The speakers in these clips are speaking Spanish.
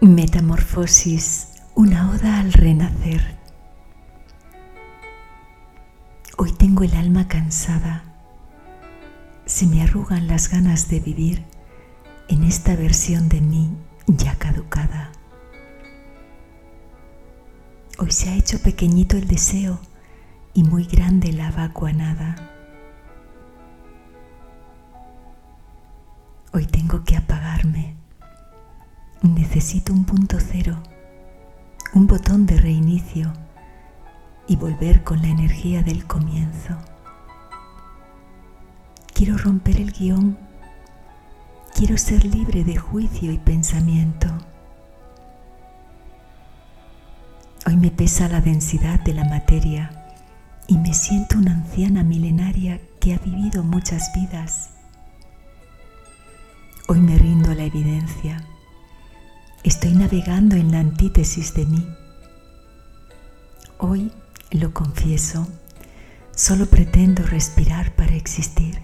Metamorfosis, una oda al renacer. Hoy tengo el alma cansada. Se me arrugan las ganas de vivir en esta versión de mí ya caducada. Hoy se ha hecho pequeñito el deseo y muy grande la vacua nada. Hoy tengo que apagarme necesito un punto cero, un botón de reinicio y volver con la energía del comienzo. Quiero romper el guion, quiero ser libre de juicio y pensamiento. Hoy me pesa la densidad de la materia y me siento una anciana milenaria que ha vivido muchas vidas. Hoy me rindo a la evidencia Estoy navegando en la antítesis de mí. Hoy, lo confieso, solo pretendo respirar para existir.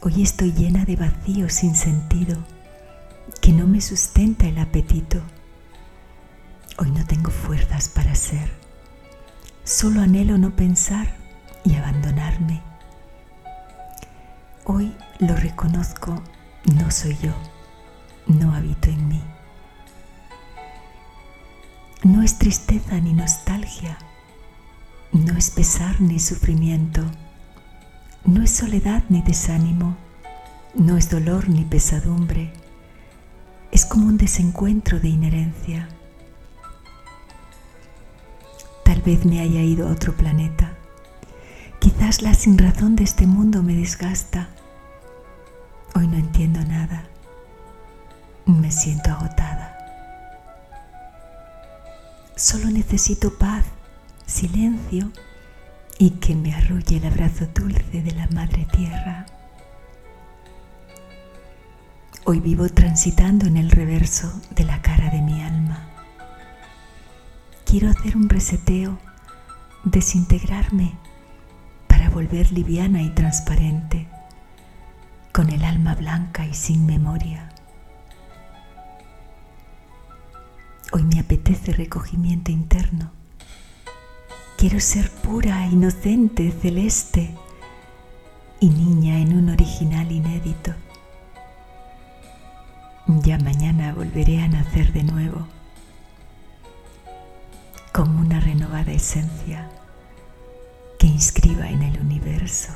Hoy estoy llena de vacío sin sentido que no me sustenta el apetito. Hoy no tengo fuerzas para ser. Solo anhelo no pensar y abandonarme. Hoy lo reconozco, no soy yo no habito en mí. No es tristeza ni nostalgia, no es pesar ni sufrimiento, no es soledad ni desánimo, no es dolor ni pesadumbre, es como un desencuentro de inherencia. Tal vez me haya ido a otro planeta, quizás la sinrazón de este mundo me desgasta, hoy no entiendo nada me siento agotada. Solo necesito paz, silencio y que me arrulle el abrazo dulce de la Madre Tierra. Hoy vivo transitando en el reverso de la cara de mi alma. Quiero hacer un reseteo, desintegrarme para volver liviana y transparente, con el alma blanca y sin memoria. Hoy me apetece recogimiento interno. Quiero ser pura, inocente, celeste y niña en un original inédito. Ya mañana volveré a nacer de nuevo con una renovada esencia que inscriba en el universo